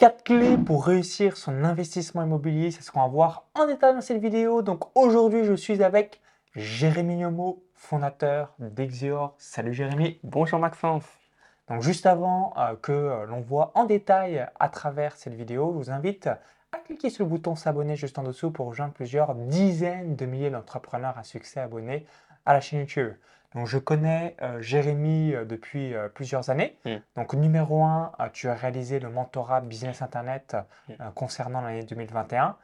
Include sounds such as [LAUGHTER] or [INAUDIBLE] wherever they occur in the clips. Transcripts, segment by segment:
4 clés pour réussir son investissement immobilier, c'est ce qu'on va voir en détail dans cette vidéo. Donc aujourd'hui, je suis avec Jérémy Nyomo, fondateur d'Exior. Salut Jérémy. Bonjour Maxence. Donc juste avant euh, que euh, l'on voit en détail à travers cette vidéo, je vous invite à cliquer sur le bouton s'abonner juste en dessous pour rejoindre plusieurs dizaines de milliers d'entrepreneurs à succès abonnés à la chaîne YouTube. Donc, je connais euh, Jérémy euh, depuis euh, plusieurs années. Mm. Donc, numéro un, tu as réalisé le mentorat Business Internet mm. concernant l'année 2021.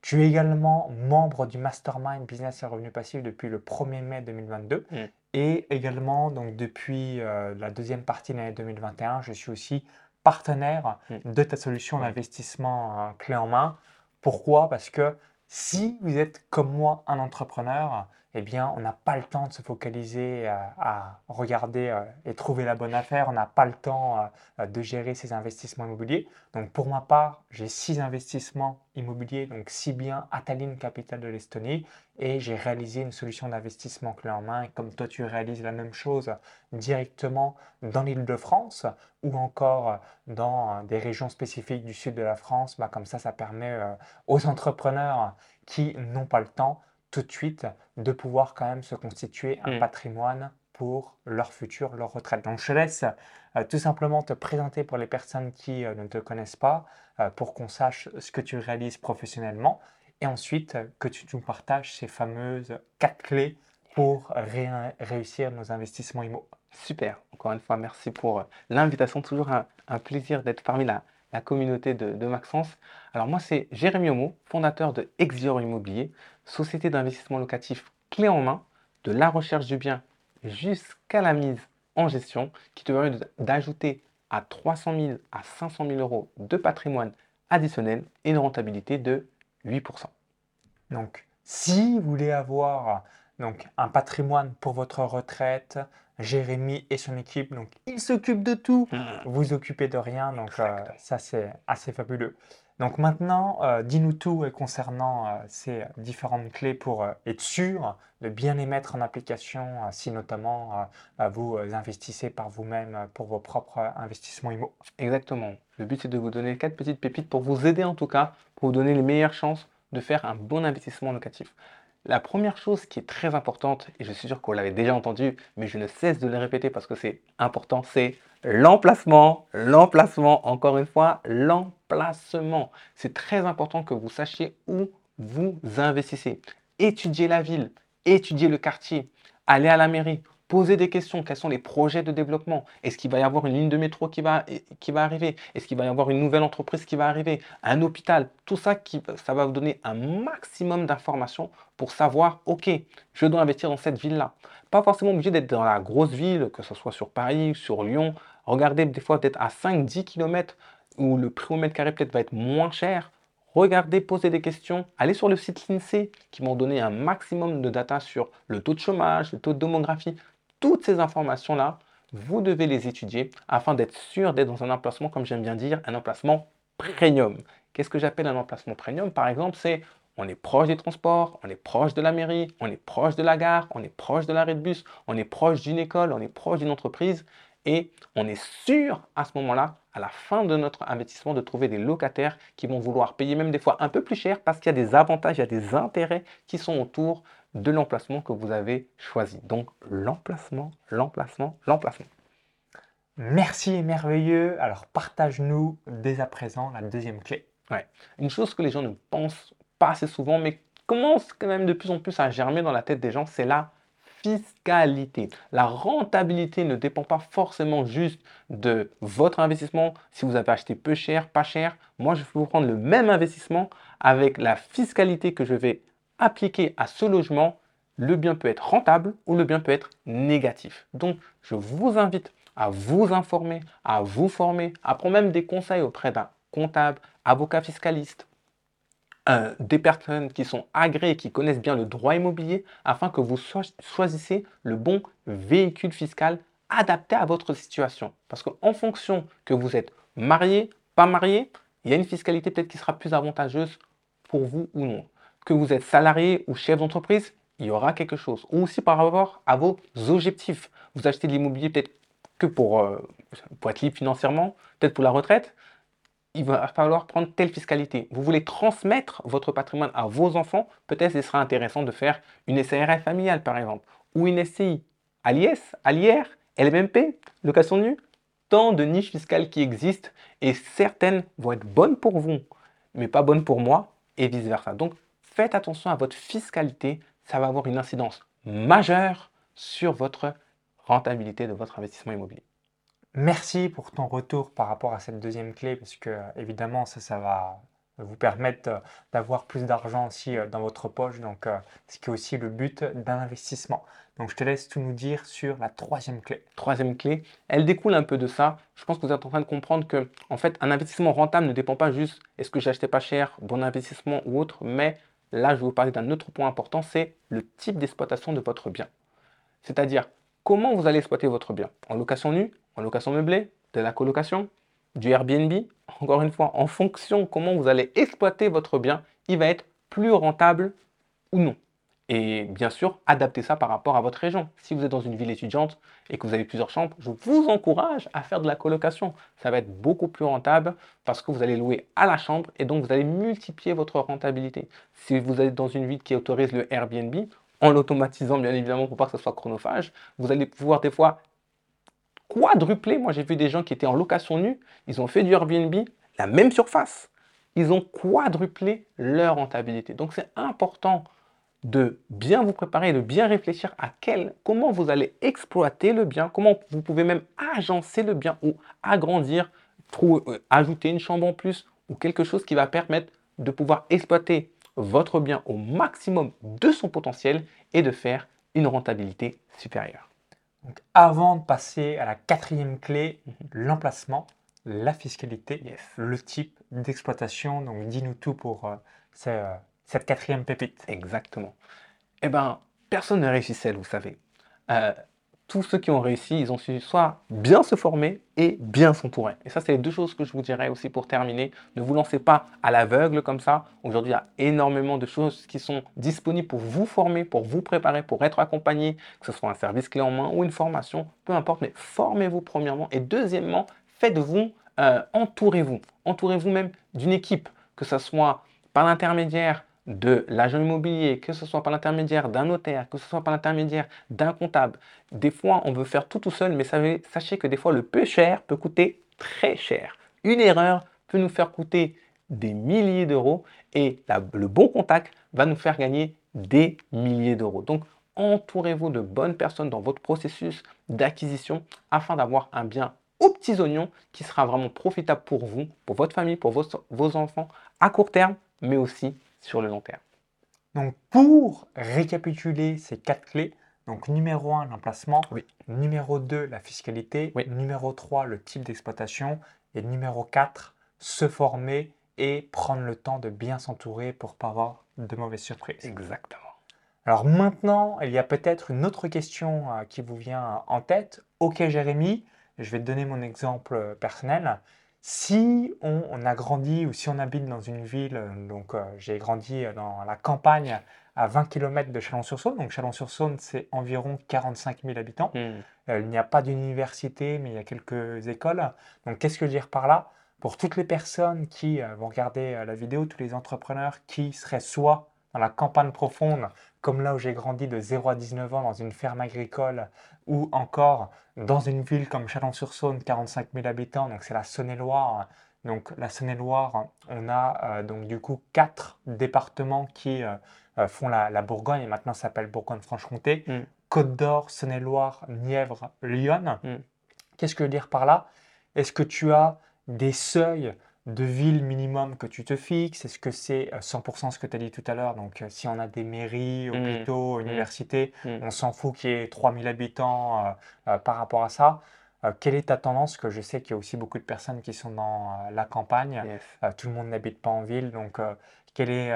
Tu es également membre du Mastermind Business et Revenus Passifs depuis le 1er mai 2022. Mm. Et également, donc, depuis la deuxième partie de l'année 2021, je suis aussi partenaire de ta solution d'investissement clé en main. Pourquoi? Parce que si vous êtes comme moi un entrepreneur, eh bien, on n'a pas le temps de se focaliser euh, à, regarder euh, et trouver la bonne affaire. On n'a pas le temps euh, de gérer ses investissements immobiliers. Donc, pour ma part, j'ai six investissements immobiliers, donc six biens Ataline Capital de l'Estonie, et j'ai réalisé une solution d'investissement clé en main. Et comme toi, tu réalises la même chose directement dans l'île de France ou encore dans des régions spécifiques du sud de la France, bah, comme ça, ça permet aux entrepreneurs qui n'ont pas le temps tout de suite de pouvoir quand même se constituer un mm. patrimoine pour leur futur, leur retraite. Donc je te laisse euh, tout simplement te présenter pour les personnes qui euh, ne te connaissent pas, euh, pour qu'on sache ce que tu réalises professionnellement, et ensuite que tu nous partages ces fameuses quatre clés pour réussir nos investissements immo. Super, encore une fois, merci pour l'invitation. Toujours un, un plaisir d'être parmi la, la communauté de, Maxence. Alors moi, c'est Jérémy Homo, fondateur de Exior Immobilier, société d'investissement locatif clé en main, de la recherche du bien jusqu'à la mise en gestion, qui te permet d'ajouter à 300 000 à 500 000 euros de patrimoine additionnel et une rentabilité de 8%. Donc, si vous voulez avoir donc, un patrimoine pour votre retraite, Jérémy et son équipe, donc ils s'occupent de tout, hmm. vous occupez de rien, donc euh, ça c'est assez fabuleux. Donc maintenant, euh, dis-nous tout concernant euh, ces différentes clés pour être sûr de bien les mettre en application si notamment vous investissez par vous-même pour vos propres investissements immo. Exactement. Le but c'est de vous donner quatre petites pépites pour vous aider en tout cas, pour vous donner les meilleures chances de faire un bon investissement locatif. La première chose qui est très importante, et je suis sûr qu'on l'avait déjà entendu, mais je ne cesse de le répéter parce que c'est important, c'est l'emplacement, l'emplacement, encore une fois, l'emplacement. C'est très important que vous sachiez où vous investissez. Étudiez la ville, étudiez le quartier, allez à la mairie, Posez des questions. Quels sont les projets de développement? Est-ce qu'il va y avoir une ligne de métro qui va, arriver? Est-ce qu'il va y avoir une nouvelle entreprise qui va arriver? Un hôpital? Tout ça, qui, ça va vous donner un maximum d'informations pour savoir, OK, je dois investir dans cette ville-là. Pas forcément obligé d'être dans la grosse ville, que ce soit sur Paris, sur Lyon. Regardez des fois peut-être à 5-10 km où le prix au mètre carré peut-être va être moins cher. Regardez, posez des questions, allez sur le site l'INSEE qui vont donner un maximum de data sur le taux de chômage, le taux de démographie, toutes ces informations-là, vous devez les étudier afin d'être sûr d'être dans un emplacement, comme j'aime bien dire, un emplacement premium. Qu'est-ce que j'appelle un emplacement premium? Par exemple, c'est on est proche des transports, on est proche de la mairie, on est proche de la gare, on est proche de l'arrêt de bus, on est proche d'une école, on est proche d'une entreprise et on est sûr à ce moment-là, à la fin de notre investissement, de trouver des locataires qui vont vouloir payer même des fois un peu plus cher parce qu'il y a des avantages, il y a des intérêts qui sont autour de l'emplacement que vous avez choisi. Donc l'emplacement, l'emplacement, l'emplacement. Merci et merveilleux. Alors partage-nous dès à présent la deuxième clé. Ouais. Une chose que les gens ne pensent pas assez souvent, mais commence quand même de plus en plus à germer dans la tête des gens, c'est la fiscalité. La rentabilité ne dépend pas forcément juste de votre investissement. Si vous avez acheté peu cher, pas cher, moi je vais vous prendre le même investissement avec la fiscalité que je vais appliqué à ce logement, le bien peut être rentable ou le bien peut être négatif. Donc, je vous invite à vous informer, à vous former, à prendre même des conseils auprès d'un comptable, avocat fiscaliste, euh, des personnes qui sont agréées, qui connaissent bien le droit immobilier, afin que vous choisissez le bon véhicule fiscal adapté à votre situation. Parce qu'en fonction que vous êtes marié, pas marié, il y a une fiscalité peut-être qui sera plus avantageuse pour vous ou non que vous êtes salarié ou chef d'entreprise, il y aura quelque chose. Ou aussi par rapport à vos objectifs. Vous achetez de l'immobilier peut-être que pour, euh, pour être libre financièrement, peut-être pour la retraite. Il va falloir prendre telle fiscalité. Vous voulez transmettre votre patrimoine à vos enfants, peut-être ce sera intéressant de faire une SARL familiale par exemple, ou une SCI. À l'IS, à l'IR, LMMP, location nue, tant de niches fiscales qui existent et certaines vont être bonnes pour vous, mais pas bonnes pour moi et vice-versa. Donc faites attention à votre fiscalité, ça va avoir une incidence majeure sur votre rentabilité de votre investissement immobilier. Merci pour ton retour par rapport à cette deuxième clé, parce que évidemment, ça, ça va vous permettre euh, d'avoir plus d'argent aussi euh, dans votre poche, donc euh, ce qui est aussi le but d'un investissement. Donc je te laisse tout nous dire sur la troisième clé. Troisième clé, elle découle un peu de ça. Je pense que vous êtes en train de comprendre que, en fait, un investissement rentable ne dépend pas juste est-ce que acheté pas cher, bon investissement ou autre, mais là, je vais vous parler d'un autre point important, c'est le type d'exploitation de votre bien. C'est-à-dire, comment vous allez exploiter votre bien? En location nue, en location meublée, de la colocation, du Airbnb, encore une fois, en fonction comment vous allez exploiter votre bien, il va être plus rentable ou non. Et bien sûr, adaptez ça par rapport à votre région. Si vous êtes dans une ville étudiante et que vous avez plusieurs chambres, je vous encourage à faire de la colocation. Ça va être beaucoup plus rentable parce que vous allez louer à la chambre et donc vous allez multiplier votre rentabilité. Si vous êtes dans une ville qui autorise le Airbnb, en l'automatisant bien évidemment pour pas que ce soit chronophage, vous allez pouvoir des fois quadruplé. Moi, j'ai vu des gens qui étaient en location nue, ils ont fait du Airbnb, la même surface. Ils ont quadruplé leur rentabilité. Donc, c'est important de bien vous préparer, de bien réfléchir à quel, comment vous allez exploiter le bien, comment vous pouvez même agencer le bien ou agrandir, euh, ajouter une chambre en plus ou quelque chose qui va permettre de pouvoir exploiter votre bien au maximum de son potentiel et de faire une rentabilité supérieure. Donc, avant de passer à la quatrième clé, mhm. l'emplacement, la fiscalité, le type d'exploitation. Donc, dis-nous tout pour euh, euh, cette quatrième pépite. Exactement. Eh bien, personne ne réussit seul, vous savez. Euh, tous ceux qui ont réussi, ils ont su soit bien se former et bien s'entourer. Et ça, c'est les deux choses que je vous dirais aussi pour terminer. Ne vous lancez pas à l'aveugle comme ça. Aujourd'hui, il y a énormément de choses qui sont disponibles pour vous former, pour vous préparer, pour être accompagné, que ce soit un service clé en main ou une formation, peu importe, mais formez-vous premièrement. Et deuxièmement, faites-vous, euh, entourez-vous. Entourez-vous même d'une équipe, que ce soit par l'intermédiaire de l'agent immobilier, que ce soit par l'intermédiaire d'un notaire, que ce soit par l'intermédiaire d'un comptable. Des fois, on veut faire tout tout seul, mais sachez que des fois, le peu cher peut coûter très cher. Une erreur peut nous faire coûter des milliers d'euros et le bon contact va nous faire gagner des milliers d'euros. Donc, entourez-vous de bonnes personnes dans votre processus d'acquisition afin d'avoir un bien aux petits oignons qui sera vraiment profitable pour vous, pour votre famille, pour vos, vos enfants à court terme, mais aussi sur le long terme. Donc pour récapituler ces quatre clés, donc numéro 1, l'emplacement, numéro 2, la fiscalité, numéro 3, le type d'exploitation, et numéro 4, se former et prendre le temps de bien s'entourer pour ne pas avoir de mauvaises surprises. Exactement. Alors maintenant, il y a peut-être une autre question euh, qui vous vient en tête. Ok Jérémy, je vais te donner mon exemple euh, personnel. Si on, a grandi ou si on habite dans une ville, euh, donc euh, j'ai grandi euh, dans la campagne à 20 km de Chalon-sur-Saône, donc Chalon-sur-Saône c'est environ 45 000 habitants. Hmm. il n'y a pas d'université, mais il y a quelques écoles. Donc qu'est-ce que je veux dire par là? Pour toutes les personnes qui vont regarder la vidéo, tous les entrepreneurs qui seraient soit dans la campagne profonde, comme là où j'ai grandi de 0 à 19 ans dans une ferme agricole, ou encore dans une ville comme Chalon-sur-Saône, 45 000 habitants, donc c'est la Saône-et-Loire. Donc la Saône-et-Loire, on a euh, donc du coup quatre départements qui euh, euh, font la, Bourgogne, et maintenant ça s'appelle Bourgogne-Franche-Comté, mm. Côte d'Or, Saône-et-Loire, Nièvre, Lyon. Mm. Qu'est-ce que je veux dire par là? Est-ce que tu as des seuils de villes minimum que tu te fixes? Est-ce que c'est 100% euh, ce que tu as dit tout à l'heure? Donc, euh, si on a des mairies, mmh. hôpitaux, mmh. universités, mmh. on s'en fout qu'il y ait 3000 habitants euh, par rapport à ça. quelle est ta tendance? Que je sais qu'il y a aussi beaucoup de personnes qui sont dans la campagne. tout le monde n'habite pas en ville. Donc, quel est,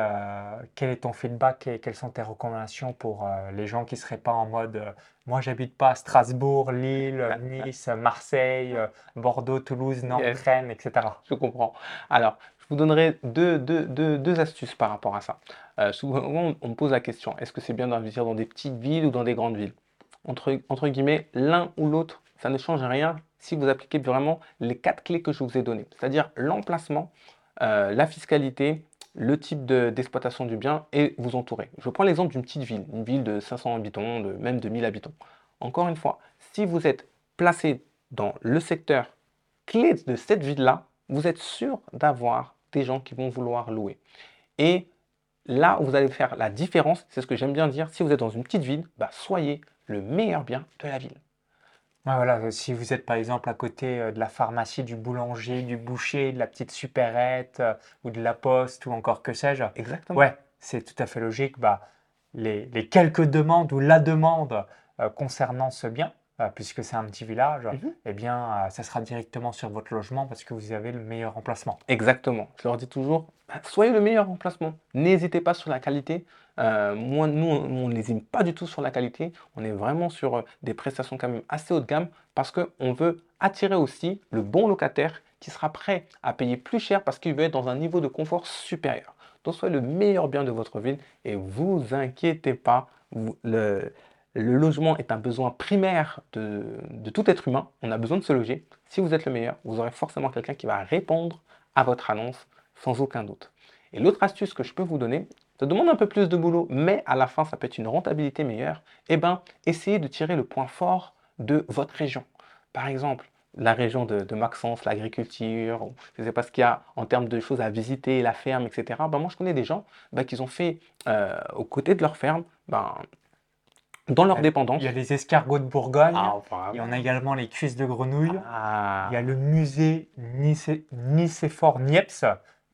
quel est ton feedback et quelles sont tes recommandations pour les gens qui ne seraient pas en mode moi j'habite pas à Strasbourg, Lille, Nice, Marseille, Bordeaux, Toulouse, Nantes, Rennes, etc. Je comprends. Alors, je vous donnerai deux, deux, deux, deux astuces par rapport à ça. souvent, on me pose la question est-ce que c'est bien d'investir dans des petites villes ou dans des grandes villes? Entre, entre guillemets, l'un ou l'autre, ça ne change rien si vous appliquez vraiment les quatre clés que je vous ai données, c'est-à-dire l'emplacement, euh, la fiscalité, le type d'exploitation du bien et vous entourer. Je prends l'exemple d'une petite ville, une ville de 500 habitants, de, même de 1000 habitants. Encore une fois, si vous êtes placé dans le secteur clé de cette ville-là, vous êtes sûr d'avoir des gens qui vont vouloir louer. Et là où vous allez faire la différence, c'est ce que j'aime bien dire, si vous êtes dans une petite ville, bah, soyez le meilleur bien de la ville. Voilà, si vous êtes par exemple à côté euh, de la pharmacie, du boulanger, du boucher, de la petite supérette euh, ou de la poste ou encore que sais-je. Exactement. Ouais, c'est tout à fait logique. Bah, les, les quelques demandes ou la demande euh, concernant ce bien, euh, puisque c'est un petit village, Mhm. eh bien, euh, ça sera directement sur votre logement parce que vous avez le meilleur emplacement. Exactement. Je leur dis toujours, bah, soyez le meilleur emplacement. N'hésitez pas sur la qualité. Euh, moi, nous, on lésine pas du tout sur la qualité. On est vraiment sur euh, des prestations quand même assez haut de gamme parce qu'on veut attirer aussi le bon locataire qui sera prêt à payer plus cher parce qu'il veut être dans un niveau de confort supérieur. Donc, soyez le meilleur bien de votre ville et vous inquiétez pas. le, logement est un besoin primaire de tout être humain. On a besoin de se loger. Si vous êtes le meilleur, vous aurez forcément quelqu'un qui va répondre à votre annonce sans aucun doute. Et l'autre astuce que je peux vous donner, ça demande un peu plus de boulot, mais à la fin, ça peut être une rentabilité meilleure. Eh bien, essayez de tirer le point fort de votre région. Par exemple, la région de, de Maxence, l'agriculture, je ne sais pas ce qu'il y a en termes de choses à visiter, la ferme, etc. Ben, moi, je connais des gens ben, qui ont fait euh, aux côtés de leur ferme, ben, dans leur Il dépendance. y a les escargots de Bourgogne, Ah, et on a également les cuisses de grenouille. Ah. Il y a le musée Nicé- Nicéphore Niepce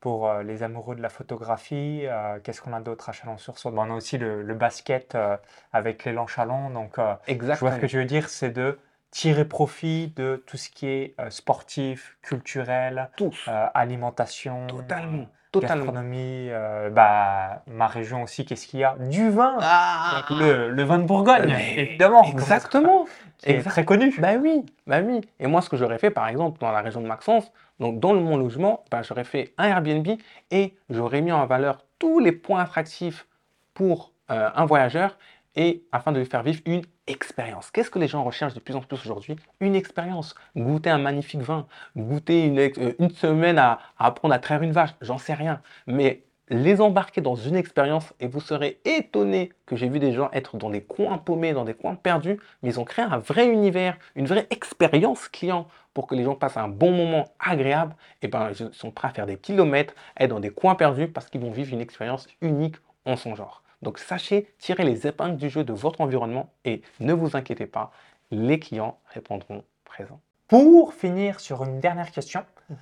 pour euh, les amoureux de la photographie. Euh, Qu'est-ce qu'on a d'autre à Chalon-sur-Saône? Bon, On a aussi le, le basket euh, avec l'élan Chalon. Donc, euh, je vois ce que tu veux dire, c'est de tirer profit de tout ce qui est sportif, culturel, alimentation, Totalement. Totalement. gastronomie. euh, bah, ma région aussi, qu'est-ce qu'il y a? Du vin Ah. Donc, le, le vin de Bourgogne, Mais évidemment. Exactement. Qui est très connu. Bah oui, bah oui. Et moi, ce que j'aurais fait, par exemple, dans la région de Maxence, donc dans le- mon logement, bah, j'aurais fait un Airbnb et j'aurais mis en valeur tous les points attractifs pour euh, un voyageur et afin de lui faire vivre une expérience. Qu'est-ce que les gens recherchent de plus en plus aujourd'hui? Une expérience. Goûter un magnifique vin, goûter une, euh, semaine à, à apprendre à traire une vache, j'en sais rien. Mais les embarquer dans une expérience et vous serez étonné que j'ai vu des gens être dans des coins paumés, dans des coins perdus, mais ils ont créé un vrai univers, une vraie expérience client pour que les gens passent un bon moment agréable. Et ben, ils sont prêts à faire des kilomètres, être dans des coins perdus parce qu'ils vont vivre une expérience unique en son genre. Donc sachez tirer les épingles du jeu de votre environnement et ne vous inquiétez pas, les clients répondront présent. Pour finir sur une dernière question, Mhm.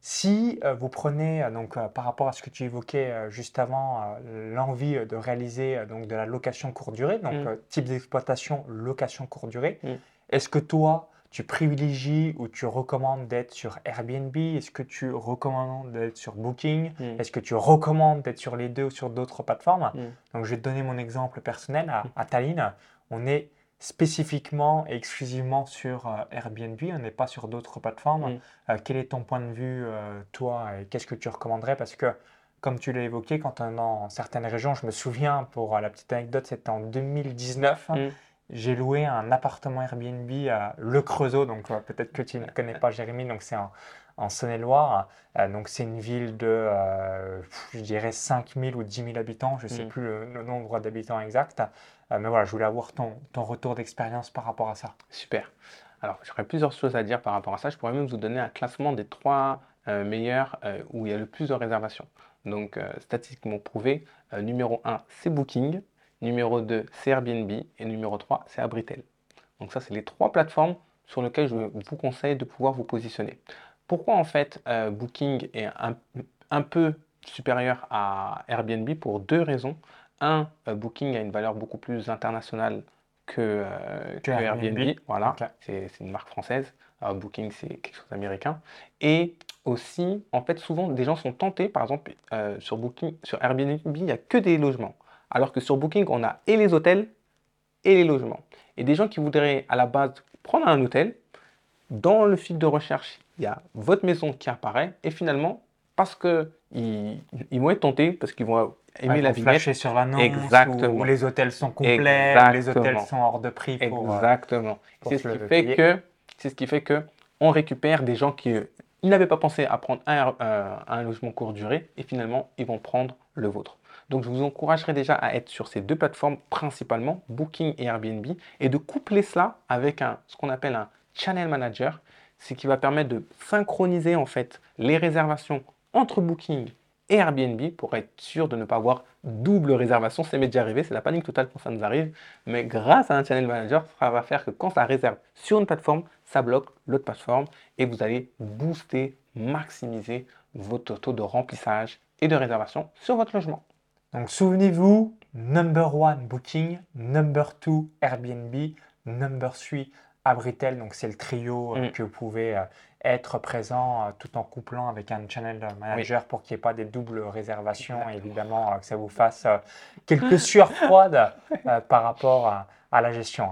si euh, vous prenez, euh, donc, euh, par rapport à ce que tu évoquais euh, juste avant, euh, l'envie euh, de réaliser euh, donc, de la location courte durée, donc euh, type d'exploitation, location courte durée, Mhm. est-ce que toi, tu privilégies ou tu recommandes d'être sur Airbnb? Est-ce que tu recommandes d'être sur Booking? Mm. Est-ce que tu recommandes d'être sur les deux ou sur d'autres plateformes? Mm. Donc, je vais te donner mon exemple personnel. À, à Tallinn, on est spécifiquement et exclusivement sur euh, Airbnb, on n'est pas sur d'autres plateformes. Mm. Euh, quel est ton point de vue, euh, toi, et qu'est-ce que tu recommanderais? Parce que, comme tu l'as évoqué, quand on est dans certaines régions, je me souviens, pour la petite anecdote, c'était en 2019, Mm. J'ai loué un appartement Airbnb à Le Creusot, donc euh, peut-être que tu ne connais pas Jérémy, donc c'est en, en Saône-et-Loire. Euh, donc c'est une ville de, euh, je dirais, 5000 ou 10 000 habitants, je ne sais Mm. plus le, le nombre d'habitants exact. Euh, mais voilà, je voulais avoir ton, ton retour d'expérience par rapport à ça. Super. Alors, j'aurais plusieurs choses à dire par rapport à ça. Je pourrais même vous donner un classement des trois meilleurs où il y a le plus de réservations. Donc, statistiquement prouvé, numéro 1, c'est Booking, numéro 2, c'est Airbnb, et numéro 3, c'est Abritel. Donc ça, c'est les trois plateformes sur lesquelles je vous conseille de pouvoir vous positionner. Pourquoi en fait euh, Booking est un, un peu supérieur à Airbnb pour deux raisons. Un, euh, Booking a une valeur beaucoup plus internationale que, euh, Que Airbnb. Airbnb. Voilà, c'est une marque française. Alors, Booking, c'est quelque chose d'américain. Et aussi, en fait, souvent, des gens sont tentés, par exemple, sur Booking, sur Airbnb, il n'y a que des logements. Alors que sur Booking, on a et les hôtels et les logements. Et des gens qui voudraient à la base prendre un hôtel, dans le fil de recherche, il y a votre maison qui apparaît. Et finalement, parce que ils, ils vont être tentés, parce qu'ils vont aimer Ouais, la vignette. sur l'annonce, Exactement. Où, où les hôtels sont complets, où les hôtels sont hors de prix pour, euh, Exactement. C'est ce qui fait payer. que, c'est ce qui fait que on récupère des gens qui n'avaient pas pensé à prendre un, euh, un logement court durée et finalement, ils vont prendre le vôtre. Donc, je vous encouragerai déjà à être sur ces deux plateformes principalement, Booking et Airbnb, et de coupler cela avec ce qu'on appelle un channel manager, ce qui va permettre de synchroniser en fait les réservations entre Booking et Airbnb pour être sûr de ne pas avoir double réservation. C'est m'est déjà arrivé, c'est la panique totale quand ça nous arrive. Mais grâce à un channel manager, ça va faire que quand ça réserve sur une plateforme, ça bloque l'autre plateforme et vous allez booster, maximiser votre taux de remplissage et de réservation sur votre logement. Donc souvenez-vous, number one Booking, number two Airbnb, number three Abritel. Donc c'est le trio euh, mm. que vous pouvez euh, être présent euh, tout en couplant avec un channel manager pour qu'il n'y ait pas des doubles réservations et évidemment que ça vous fasse quelques sueurs [LAUGHS] froides par rapport à, la gestion.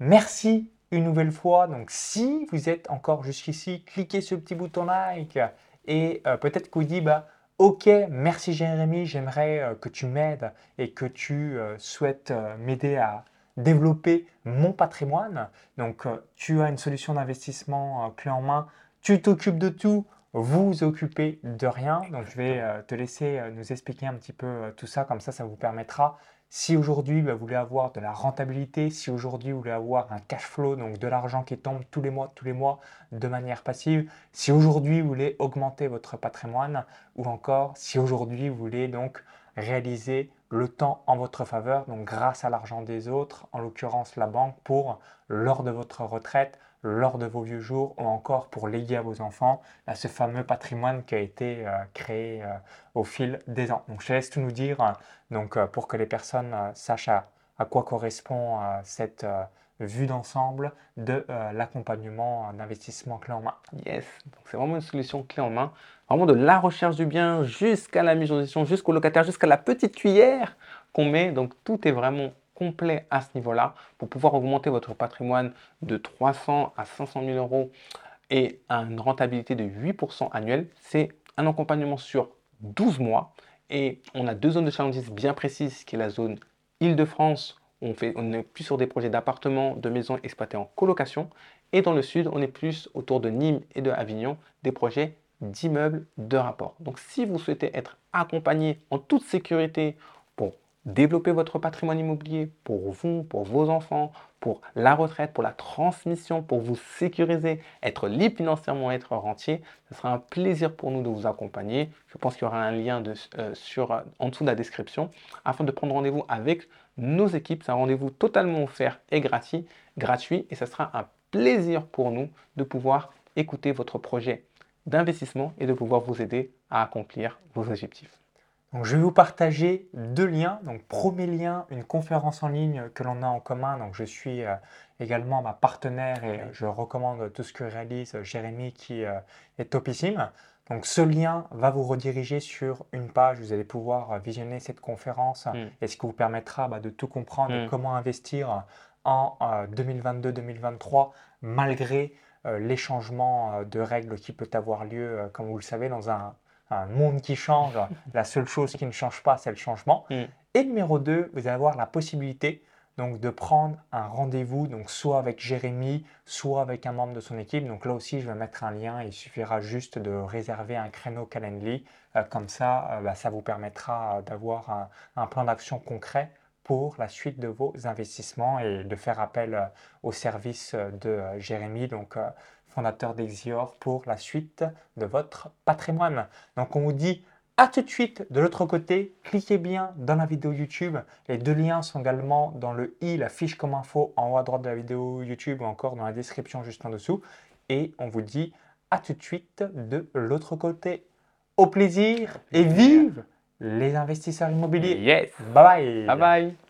Merci une nouvelle fois. Donc si vous êtes encore jusqu'ici, cliquez sur le petit bouton like et peut-être que vous dites bah, Ok, merci Jérémy, j'aimerais euh, que tu m'aides et que tu euh, souhaites euh, m'aider à développer mon patrimoine. Donc, tu as une solution d'investissement clé en main, tu t'occupes de tout, vous vous occupez de rien. Donc, je vais te laisser nous expliquer un petit peu tout ça, comme ça, ça vous permettra si aujourd'hui bah, vous voulez avoir de la rentabilité, si aujourd'hui vous voulez avoir un cash flow, donc de l'argent qui tombe tous les mois, tous les mois de manière passive, si aujourd'hui vous voulez augmenter votre patrimoine ou encore si aujourd'hui vous voulez donc réaliser le temps en votre faveur, donc grâce à l'argent des autres, en l'occurrence la banque, pour lors de votre retraite, lors de vos vieux jours ou encore pour léguer à vos enfants ce fameux patrimoine qui a été euh, créé euh, au fil des ans. Donc je laisse tout nous dire donc, euh, pour que les personnes sachent à, quoi correspond cette vue d'ensemble de l'accompagnement d'investissement clé en main. Yes, c'est vraiment une solution clé en main, vraiment de la recherche du bien jusqu'à la mise en gestion, jusqu'au locataire, jusqu'à la petite cuillère qu'on met. Donc tout est vraiment complet à ce niveau-là pour pouvoir augmenter votre patrimoine de 300 à 500 000 euros et à une rentabilité de 8% annuel. C'est un accompagnement sur 12 mois et on a deux zones de challenges bien précises qui est la zone Île-de-France. On, fait, est plus sur des projets d'appartements, de maisons exploitées en colocation. Et dans le sud, on est plus autour de Nîmes et de Avignon, des projets d'immeubles de rapport. Donc si vous souhaitez être accompagné en toute sécurité pour développer votre patrimoine immobilier pour vous, pour vos enfants, pour la retraite, pour la transmission, pour vous sécuriser, être libre financièrement, être rentier. Ce sera un plaisir pour nous de vous accompagner. Je pense qu'il y aura un lien euh, en dessous de la description afin de prendre rendez-vous avec nos équipes. C'est un rendez-vous totalement offert et gratuit, gratuit et ce sera un plaisir pour nous de pouvoir écouter votre projet d'investissement et de pouvoir vous aider à accomplir vos objectifs. Donc, je vais vous partager deux liens. Donc, premier lien, une conférence en ligne que l'on a en commun. Donc, je suis euh, également ma partenaire et je recommande tout ce que réalise Jérémy qui euh, est topissime. Donc, ce lien va vous rediriger sur une page. Vous allez pouvoir visionner cette conférence mm. et ce qui vous permettra bah, de tout comprendre et mm. comment investir en 2022-2023 euh, malgré les changements de règles qui peuvent avoir lieu, comme vous le savez, dans un un monde qui change, [LAUGHS] la seule chose qui ne change pas, c'est le changement. Mm. Et numéro 2, vous allez avoir la possibilité donc de prendre un rendez-vous, donc soit avec Jérémy, soit avec un membre de son équipe. Donc là aussi, je vais mettre un lien. Il suffira juste de réserver un créneau Calendly. Euh, comme ça, euh, bah, ça vous permettra euh, d'avoir un, plan d'action concret pour la suite de vos investissements et de faire appel au service de Jérémy. Donc fondateur d'Exior, pour la suite de votre patrimoine. Donc on vous dit à tout de suite de l'autre côté. Cliquez bien dans la vidéo YouTube. Les deux liens sont également dans le i, la fiche comme info en haut à droite de la vidéo YouTube ou encore dans la description juste en dessous. Et on vous dit à tout de suite de l'autre côté. Au plaisir et vive les investisseurs immobiliers. Yes. Bye bye. Bye bye.